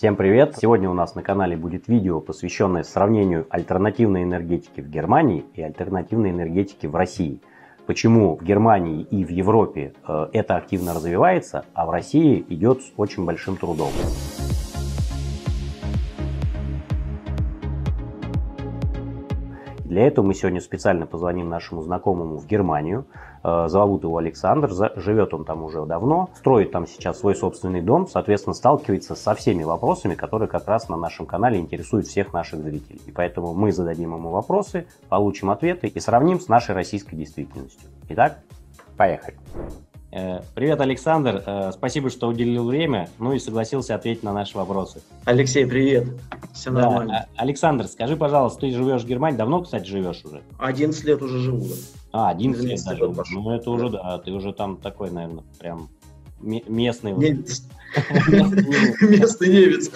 Всем привет! Сегодня у нас на канале будет видео, посвященное сравнению альтернативной энергетики в Германии и альтернативной энергетики в России. Почему в Германии и в Европе э, это активно развивается, а в России идет с очень большим трудом. Для этого мы сегодня специально позвоним нашему знакомому в Германию. Э, зовут его Александр, живет он там уже давно, строит там сейчас свой собственный дом, соответственно, сталкивается со всеми вопросами, которые как раз на нашем канале интересуют всех наших зрителей. И поэтому мы зададим ему вопросы, получим ответы и сравним с нашей российской действительностью. Итак, поехали. Э, привет, Александр. Э, спасибо, что уделил время, ну и согласился ответить на наши вопросы. Алексей, привет. Все да. нормально. А, Александр, скажи, пожалуйста, ты живешь в Германии, давно, кстати, живешь уже? 11 лет уже живу. Да. А, 11 лет даже. Ну, это уже, да, ты уже там такой, наверное, прям местный. Немец. Местный немец.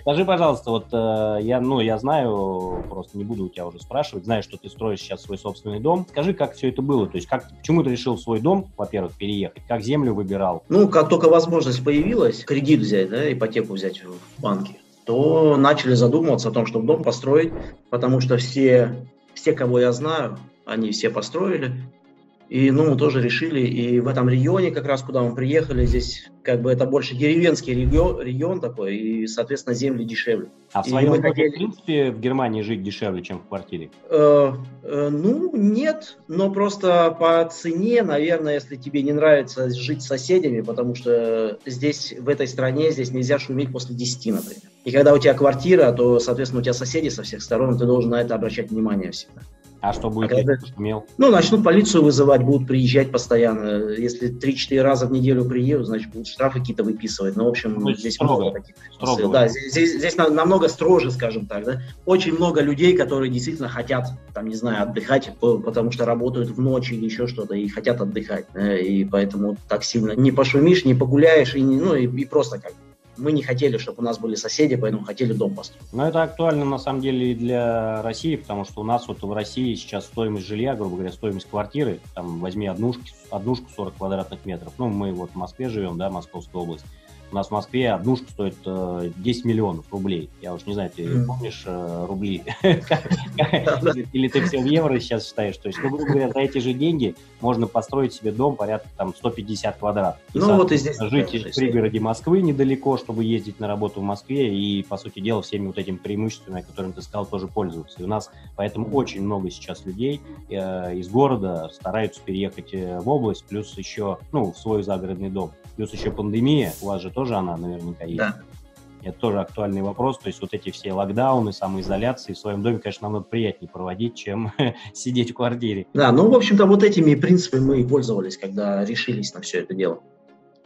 Скажи, пожалуйста, вот э, я, ну, я знаю, просто не буду у тебя уже спрашивать, знаю, что ты строишь сейчас свой собственный дом. Скажи, как все это было? То есть, как, почему ты решил в свой дом, во-первых, переехать? Как землю выбирал? Ну, как только возможность появилась, кредит взять, да, ипотеку взять в банке, то начали задумываться о том, чтобы дом построить, потому что все, все, кого я знаю, они все построили, и, ну, мы тоже решили, и в этом регионе, как раз куда мы приехали, здесь как бы это больше деревенский регион, регион такой, и, соответственно, земли дешевле. А в своем доме, хотели... в принципе, в Германии жить дешевле, чем в квартире? Э, э, ну, нет, но просто по цене, наверное, если тебе не нравится жить с соседями, потому что здесь, в этой стране, здесь нельзя шуметь после 10, например. И когда у тебя квартира, то, соответственно, у тебя соседи со всех сторон, ты должен на это обращать внимание всегда. А что будет, а когда... если шумел? Ну, начнут полицию вызывать, будут приезжать постоянно. Если 3-4 раза в неделю приедут, значит, будут штрафы какие-то выписывать. Ну, в общем, ну, здесь строго. много таких. Строго. Да, здесь, здесь, здесь намного строже, скажем так. Да? Очень много людей, которые действительно хотят, там, не знаю, отдыхать, потому что работают в ночь или еще что-то, и хотят отдыхать. И поэтому так сильно не пошумишь, не погуляешь, и, не, ну, и, и просто как мы не хотели, чтобы у нас были соседи, поэтому хотели дом построить. Но это актуально на самом деле и для России, потому что у нас вот в России сейчас стоимость жилья, грубо говоря, стоимость квартиры, там возьми однушки, однушку 40 квадратных метров, ну мы вот в Москве живем, да, Московская область, у нас в Москве однушка стоит э, 10 миллионов рублей. Я уж не знаю, ты mm. помнишь э, рубли? Или ты все в евро сейчас считаешь? То есть, ну, грубо говоря, за эти же деньги можно построить себе дом порядка там 150 квадратов. Ну, вот и здесь. Жить в пригороде Москвы недалеко, чтобы ездить на работу в Москве и, по сути дела, всеми вот этими преимуществами, о которых ты сказал, тоже пользоваться. И у нас поэтому очень много сейчас людей э, из города стараются переехать э, в область, плюс еще, ну, в свой загородный дом. Плюс еще пандемия, у вас же тоже она наверняка есть. Да. Это тоже актуальный вопрос. То есть вот эти все локдауны, самоизоляции в своем доме, конечно, намного приятнее проводить, чем сидеть в квартире. Да, ну, в общем-то, вот этими принципами мы и пользовались, когда решились на все это дело.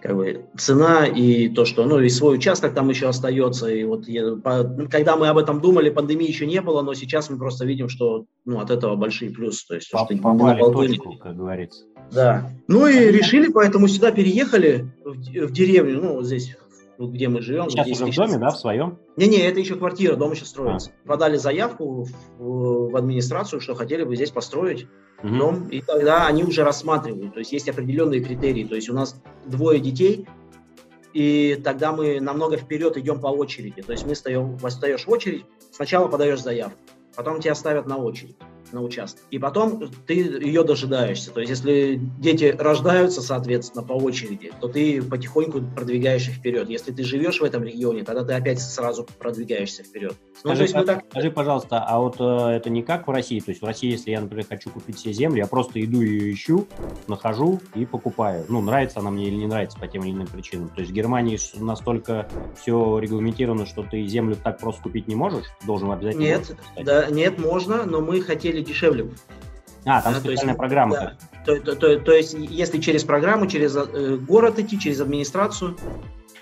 Как бы цена и то, что, ну, и свой участок там еще остается. И вот я, по, когда мы об этом думали, пандемии еще не было, но сейчас мы просто видим, что, ну, от этого большие плюсы. То есть, Поп- что попали в точку, как говорится. Да. Ну и решили, поэтому сюда переехали в, в деревню, ну, здесь где мы живем. Сейчас уже в доме, да, в своем? Не-не, это еще квартира, дом еще строится. А. Подали заявку в, в администрацию, что хотели бы здесь построить. Дом, и тогда они уже рассматривают. То есть есть определенные критерии. То есть у нас двое детей, и тогда мы намного вперед идем по очереди. То есть мы встаем, встаешь в очередь, сначала подаешь заявку, потом тебя ставят на очередь на участок. И потом ты ее дожидаешься. То есть, если дети рождаются, соответственно, по очереди, то ты потихоньку продвигаешься вперед. Если ты живешь в этом регионе, тогда ты опять сразу продвигаешься вперед. Ну, скажи, ну, так... скажи, пожалуйста, а вот э, это не как в России? То есть в России, если я, например, хочу купить себе землю, я просто иду ее ищу, нахожу и покупаю. Ну, нравится она мне или не нравится по тем или иным причинам. То есть в Германии настолько все регламентировано, что ты землю так просто купить не можешь? Должен обязательно... Нет, да, нет, можно, но мы хотели дешевле. А, там да, специальная есть, программа. Да, то, то, то, то есть, если через программу, через э, город идти, через администрацию,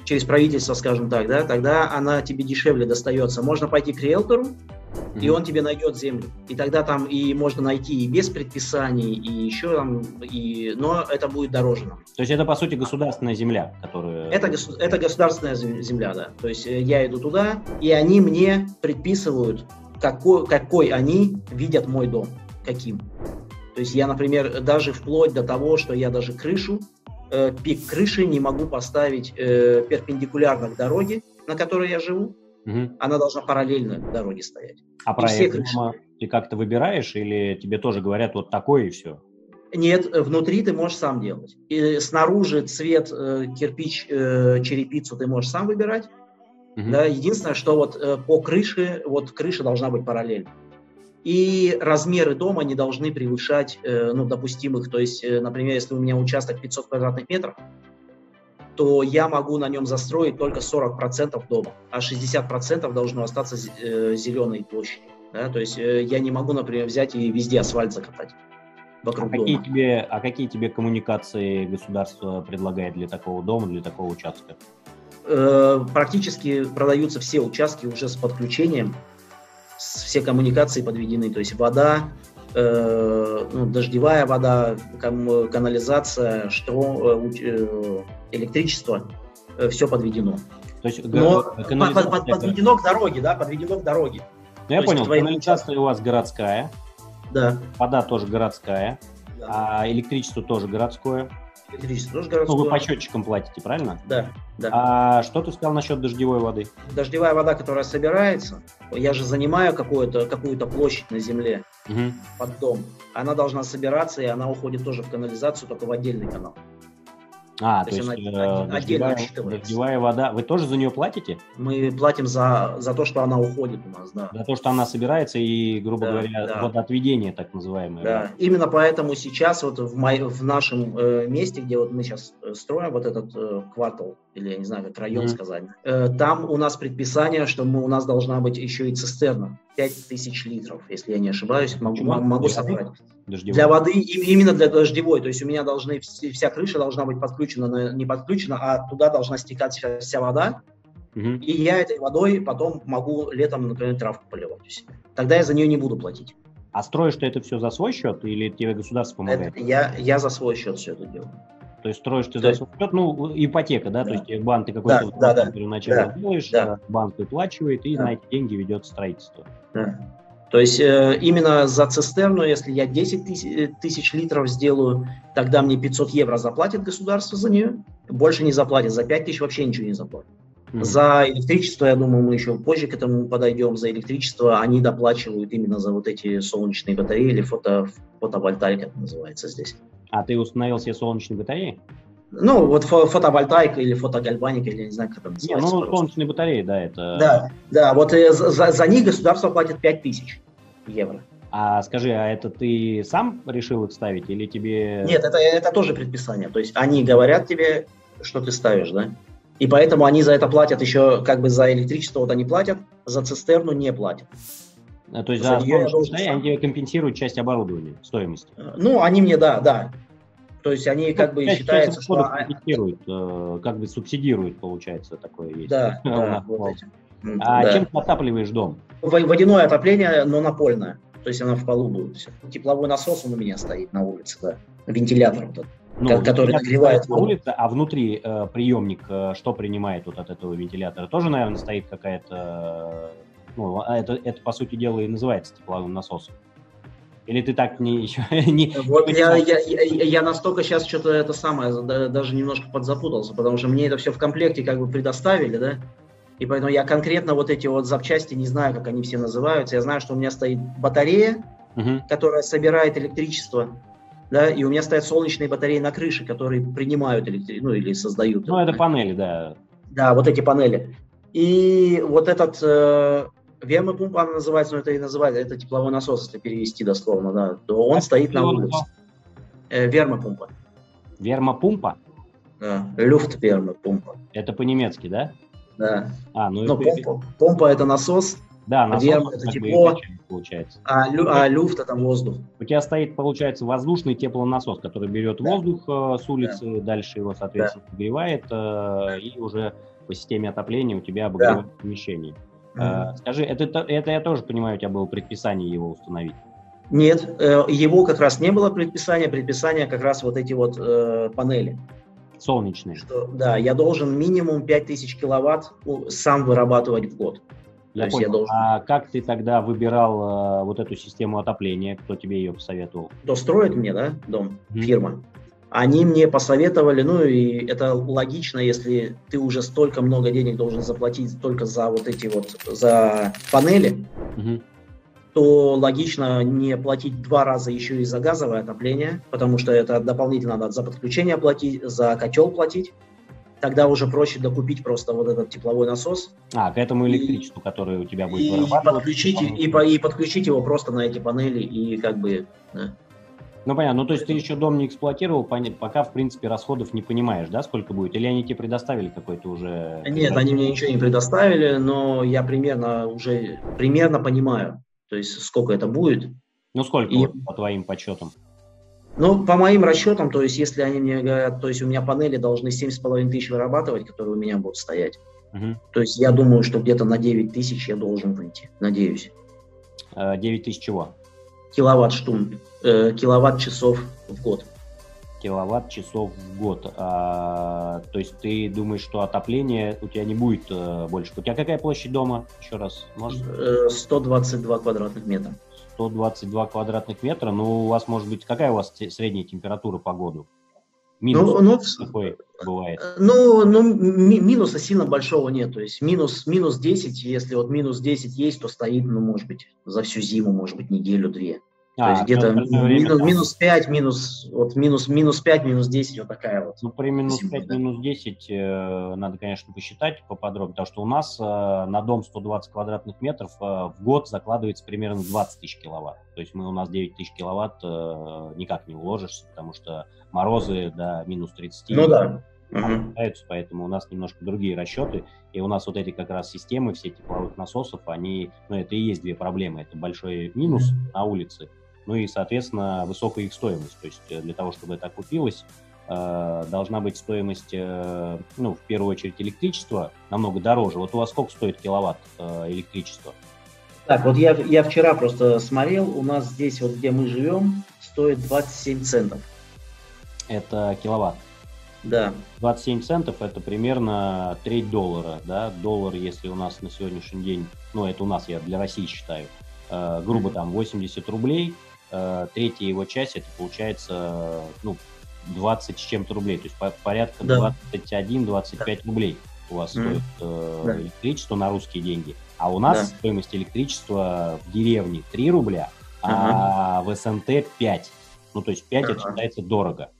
через правительство, скажем так, да, тогда она тебе дешевле достается. Можно пойти к риэлтору, mm-hmm. и он тебе найдет землю. И тогда там и можно найти и без предписаний, и еще там, и... но это будет дороже нам. То есть это, по сути, государственная земля, которая... Это, это государственная земля, да. То есть э, я иду туда, и они мне предписывают, какой, какой они видят мой дом, каким. То есть я, например, даже вплоть до того, что я даже крышу, э, пик крыши не могу поставить э, перпендикулярно к дороге, на которой я живу, угу. она должна параллельно дороге стоять. А проект дома ты как-то выбираешь или тебе тоже говорят вот такое и все? Нет, внутри ты можешь сам делать. И снаружи цвет, э, кирпич, э, черепицу ты можешь сам выбирать. Угу. Да, единственное, что вот э, по крыше, вот крыша должна быть параллельно. И размеры дома не должны превышать э, ну, допустимых. То есть, э, например, если у меня участок 500 квадратных метров, то я могу на нем застроить только 40% дома, а 60% должно остаться э, зеленой площади. Да? То есть э, я не могу, например, взять и везде асфальт закатать вокруг а дома. Какие тебе, а какие тебе коммуникации государство предлагает для такого дома, для такого участка? Э, практически продаются все участки уже с подключением, все коммуникации подведены, то есть вода, э, ну, дождевая вода, кам, канализация, штро, э, э электричество, э, все подведено. То есть, Но под, под, подведено к дороге, да, подведено к дороге. Ну, я понял, канализация у вас городская. Да. Вода тоже городская. Да. А электричество тоже городское. Электричество тоже городское. Ну, вы по счетчикам платите, правильно? Да, да. А что ты сказал насчет дождевой воды? Дождевая вода, которая собирается, я же занимаю какую-то какую площадь на земле угу. под дом. Она должна собираться, и она уходит тоже в канализацию, только в отдельный канал. А, то, то есть, есть она э, отдельно дождевая вода. Вы тоже за нее платите? Мы платим за, за то, что она уходит у нас, да. За то, что она собирается и, грубо да, говоря, да. водоотведение так называемое. Да, именно поэтому сейчас вот в, мой, в нашем э, месте, где вот мы сейчас строим вот этот э, квартал, или я не знаю, как район mm-hmm. сказать, э, там у нас предписание, что мы, у нас должна быть еще и цистерна. 5000 литров, если я не ошибаюсь, могу, могу собрать. Дождевой. Для воды, именно для дождевой, то есть у меня должны, вся крыша должна быть подключена, не подключена, а туда должна стекать вся, вся вода, угу. и я этой водой потом могу летом, например, травку поливать. Тогда я за нее не буду платить. А строишь ты это все за свой счет или тебе государство помогает? Это я, я за свой счет все это делаю. То есть строишь ты за свой счет, ну, ипотека, да, да. то есть банк ты какой-то да, да, да, первоначально да, делаешь, да. банк выплачивает, и да. на эти деньги ведет строительство. Да. То есть э, именно за цистерну, если я 10 тысяч, э, тысяч литров сделаю, тогда мне 500 евро заплатит государство за нее, больше не заплатит, за 5 тысяч вообще ничего не заплатит. Mm-hmm. За электричество, я думаю, мы еще позже к этому подойдем. За электричество они доплачивают именно за вот эти солнечные батареи или фото, фотовольтайка это называется здесь. А ты установил себе солнечные батареи? Ну, вот фотовольтайка или фотогальваника, или не знаю, как это называется. Не, ну, солнечные батареи, да, это... Да, да, вот э, за, за них государство платит 5 тысяч евро. А скажи, а это ты сам решил их ставить или тебе... Нет, это, это тоже предписание. То есть они говорят тебе, что ты ставишь, да? И поэтому они за это платят еще, как бы за электричество вот они платят, за цистерну не платят. А, то есть за, за нее они тебе компенсируют часть оборудования, стоимости? Ну, они мне, да, да. То есть они ну, как бы считаются, что... Компенсируют, э, как бы субсидируют, получается, такое есть. Да, да, вот. А да. чем ты отапливаешь дом? Водяное отопление, но напольное. То есть она в полу будет. Тепловой насос он у меня стоит на улице, да. Вентилятор вот этот, ну, который нагревает на улице, а внутри э, приемник э, что принимает вот от этого вентилятора? Тоже, наверное, стоит какая-то... Ну, а это, это, по сути дела, и называется тепловым насосом. Или ты так не еще не... Вот я, я, я, я настолько сейчас что-то это самое, даже немножко подзапутался, потому что мне это все в комплекте как бы предоставили, да, и поэтому я конкретно вот эти вот запчасти не знаю, как они все называются. Я знаю, что у меня стоит батарея, угу. которая собирает электричество, да, и у меня стоят солнечные батареи на крыше, которые принимают электричество, ну или создают. Ну, это панели, да. Да, вот эти панели. И вот этот э, вермопумпа, она называется, но это и называется, это тепловой насос, если перевести дословно, да, то он а стоит на улице. Э, вермопумпа. Вермопумпа? Да, люфт вермопумпа. Это по-немецки, да? Да. А, ну, Но это... помпа, помпа это насос, да, насос Верм это тепло, получается. А, лю, а люфт это воздух. У тебя стоит, получается, воздушный теплонасос, который берет да. воздух э, с улицы, да. дальше его, соответственно, да. нагревает, э, и уже по системе отопления у тебя обогревает да. помещение. Mm-hmm. Скажи, это, это я тоже понимаю, у тебя было предписание его установить? Нет, э, его как раз не было предписания, предписание как раз вот эти вот э, панели солнечные. Что, да, я должен минимум 5000 киловатт сам вырабатывать в год. Я понял. Я должен... А как ты тогда выбирал э, вот эту систему отопления? Кто тебе ее посоветовал? Кто строит мне, да, дом? Mm-hmm. Фирма. Они мне посоветовали, ну и это логично, если ты уже столько много денег должен заплатить только за вот эти вот, за панели, угу. то логично не платить два раза еще и за газовое отопление, потому что это дополнительно надо за подключение платить, за котел платить. Тогда уже проще докупить просто вот этот тепловой насос. А, к этому электричеству, и, которое у тебя будет и подключить, и, и подключить его просто на эти панели и как бы... Да. Ну, понятно. Ну, то есть ты еще дом не эксплуатировал, пока, в принципе, расходов не понимаешь, да, сколько будет? Или они тебе предоставили какой-то уже... Нет, они мне ничего не предоставили, но я примерно уже, примерно понимаю, то есть сколько это будет. Ну, сколько И... по твоим подсчетам? Ну, по моим расчетам, то есть если они мне говорят, то есть у меня панели должны 7,5 тысяч вырабатывать, которые у меня будут стоять. Угу. То есть я думаю, что где-то на 9 тысяч я должен выйти, надеюсь. 9 э, тысяч чего? Киловатт-штун э, киловатт-часов в год. Киловатт-часов в год. А, то есть ты думаешь, что отопление у тебя не будет э, больше? У тебя какая площадь дома? Еще раз, может? 122 э, квадратных метра. 122 квадратных метра. Ну, у вас, может быть, какая у вас средняя температура по году? Минус ну, ну, какой бывает? Ну, ну ми- минуса сильно большого нет. То есть минус, минус 10, если вот минус 10 есть, то стоит, ну, может быть, за всю зиму, может быть, неделю-две. То а, есть где-то минус, минус 5, минус, вот минус, минус 5, минус 10, вот такая вот. Ну, при минус 5, да. минус 10 э, надо, конечно, посчитать поподробнее, потому что у нас э, на дом 120 квадратных метров э, в год закладывается примерно 20 тысяч киловатт. То есть мы у нас 9 тысяч киловатт э, никак не уложишься, потому что морозы до минус 30 ну, да. Угу. поэтому у нас немножко другие расчеты, и у нас вот эти как раз системы, все тепловых насосов, они, ну это и есть две проблемы, это большой минус на улице, ну и, соответственно, высокая их стоимость. То есть э, для того, чтобы это окупилось, э, должна быть стоимость, э, ну, в первую очередь, электричества намного дороже. Вот у вас сколько стоит киловатт электричества? Так, вот я, я вчера просто смотрел, у нас здесь, вот где мы живем, стоит 27 центов. Это киловатт? Да. 27 центов это примерно треть доллара, да, доллар, если у нас на сегодняшний день, ну, это у нас, я для России считаю, грубо там 80 рублей, э, третья его часть, это получается, ну, 20 с чем-то рублей, то есть по порядка да. 21-25 да. рублей у вас mm. стоит э, да. электричество на русские деньги. А у нас да. стоимость электричества в деревне 3 рубля, а в СНТ 5. Ну, то есть 5 ага. это считается дорого.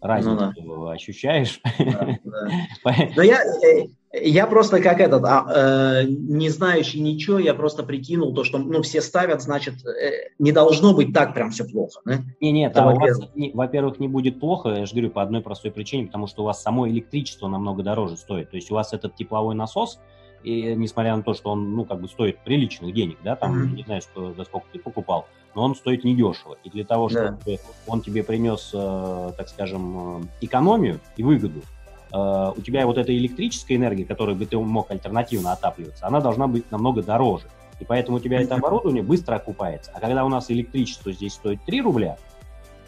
Разницу ну, да. ощущаешь? Да, да. Но я, э, я просто как этот, а, э, не знающий ничего, я просто прикинул то, что ну, все ставят, значит, э, не должно быть так прям все плохо. Да? Не, нет, а вас, не, во-первых, не будет плохо, я же говорю, по одной простой причине, потому что у вас само электричество намного дороже стоит. То есть у вас этот тепловой насос, и, несмотря на то, что он, ну, как бы стоит приличных денег, да, там, mm-hmm. не знаю, что, за сколько ты покупал, но он стоит недешево. И для того, чтобы да. он тебе принес, э, так скажем, э, экономию и выгоду, Э, у тебя вот эта электрическая энергия, которой бы ты мог альтернативно отапливаться, она должна быть намного дороже. И поэтому у тебя это оборудование быстро окупается. А когда у нас электричество здесь стоит 3 рубля,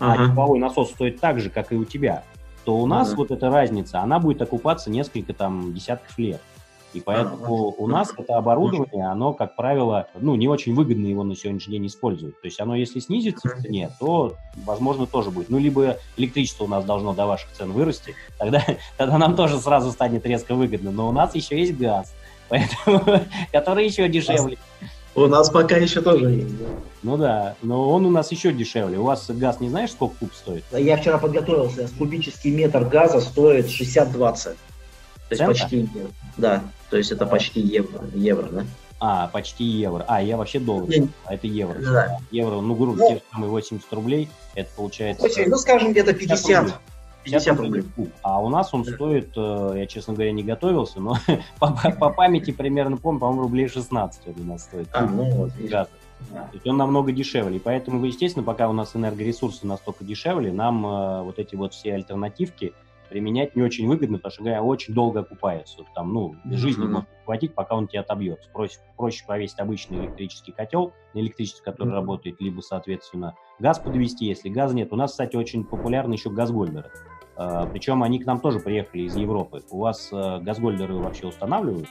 а ага. тепловой насос стоит так же, как и у тебя, то у нас ага. вот эта разница, она будет окупаться несколько там десятков лет. И поэтому а, у нас это оборудование, оно, как правило, ну, не очень выгодно его на сегодняшний день использовать. То есть оно, если снизится в цене, то, возможно, тоже будет. Ну, либо электричество у нас должно до ваших цен вырасти, тогда, тогда нам тоже сразу станет резко выгодно. Но у нас еще есть газ, поэтому, который еще дешевле. У нас пока еще тоже есть. Ну да, но он у нас еще дешевле. У вас газ не знаешь, сколько куб стоит? Я вчера подготовился. Кубический метр газа стоит 60-20. То есть почти, да, то есть это почти евро, евро, да? А, почти евро. А, я вообще доллар, а это евро. Да. Евро, ну, грубо, ну, те самые 80 рублей, это получается... 8, ну, скажем, где-то 50. 50, 50 рублей. рублей. А у нас он да. стоит, э, я, честно говоря, не готовился, но по, по памяти примерно помню, по-моему, рублей 16 он у нас стоит. А, ну вот. Да. То есть он намного дешевле. И поэтому, естественно, пока у нас энергоресурсы настолько дешевле, нам э, вот эти вот все альтернативки, применять не очень выгодно, потому что говоря, очень долго окупается. Там, ну, жизни mm-hmm. может хватить, пока он тебе отобьется. Проще, проще повесить обычный электрический котел, электрический, который mm-hmm. работает, либо, соответственно, газ подвести, если газа нет. У нас, кстати, очень популярны еще газгольдеры. Uh, причем они к нам тоже приехали из Европы. У вас uh, газгольдеры вообще устанавливают?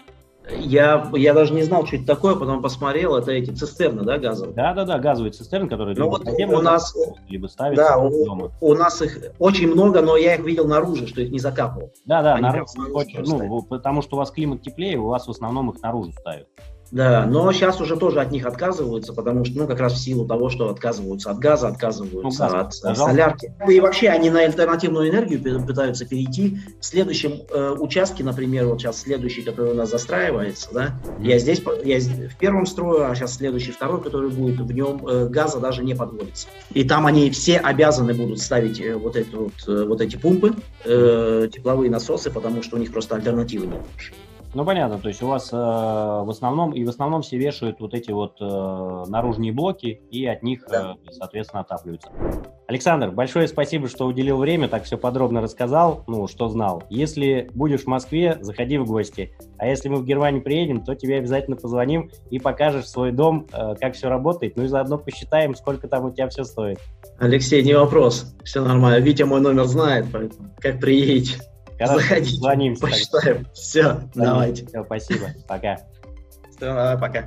Я, я даже не знал, что это такое, потом посмотрел, это эти цистерны, да, газовые? Да, да, да, газовые цистерны, которые ну, вот у нас, либо ставятся да, у, дома. У нас их очень много, но я их видел наружу, что их не закапывал. Да, да, наружу, ну, потому что у вас климат теплее, у вас в основном их наружу ставят. Да, но сейчас уже тоже от них отказываются, потому что, ну, как раз в силу того, что отказываются от газа, отказываются ну, газ, от солярки. И вообще они на альтернативную энергию пытаются перейти. В следующем э, участке, например, вот сейчас следующий, который у нас застраивается, да, я здесь, я в первом строю, а сейчас следующий, второй, который будет, в нем э, газа даже не подводится. И там они все обязаны будут ставить э, вот, эту, вот, э, вот эти пумпы, э, тепловые насосы, потому что у них просто альтернативы нет. Ну понятно, то есть у вас э, в основном и в основном все вешают вот эти вот э, наружные блоки и от них, да. э, соответственно, отапливаются. Александр, большое спасибо, что уделил время, так все подробно рассказал, ну что знал. Если будешь в Москве, заходи в гости. А если мы в Германию приедем, то тебе обязательно позвоним и покажешь свой дом, э, как все работает, ну и заодно посчитаем, сколько там у тебя все стоит. Алексей, не вопрос, все нормально. Витя мой номер знает, поэтому как приедете. Хорошо, Заходите, звонимся. Почитаем. Все, давайте. Все, спасибо. Пока. Все, пока.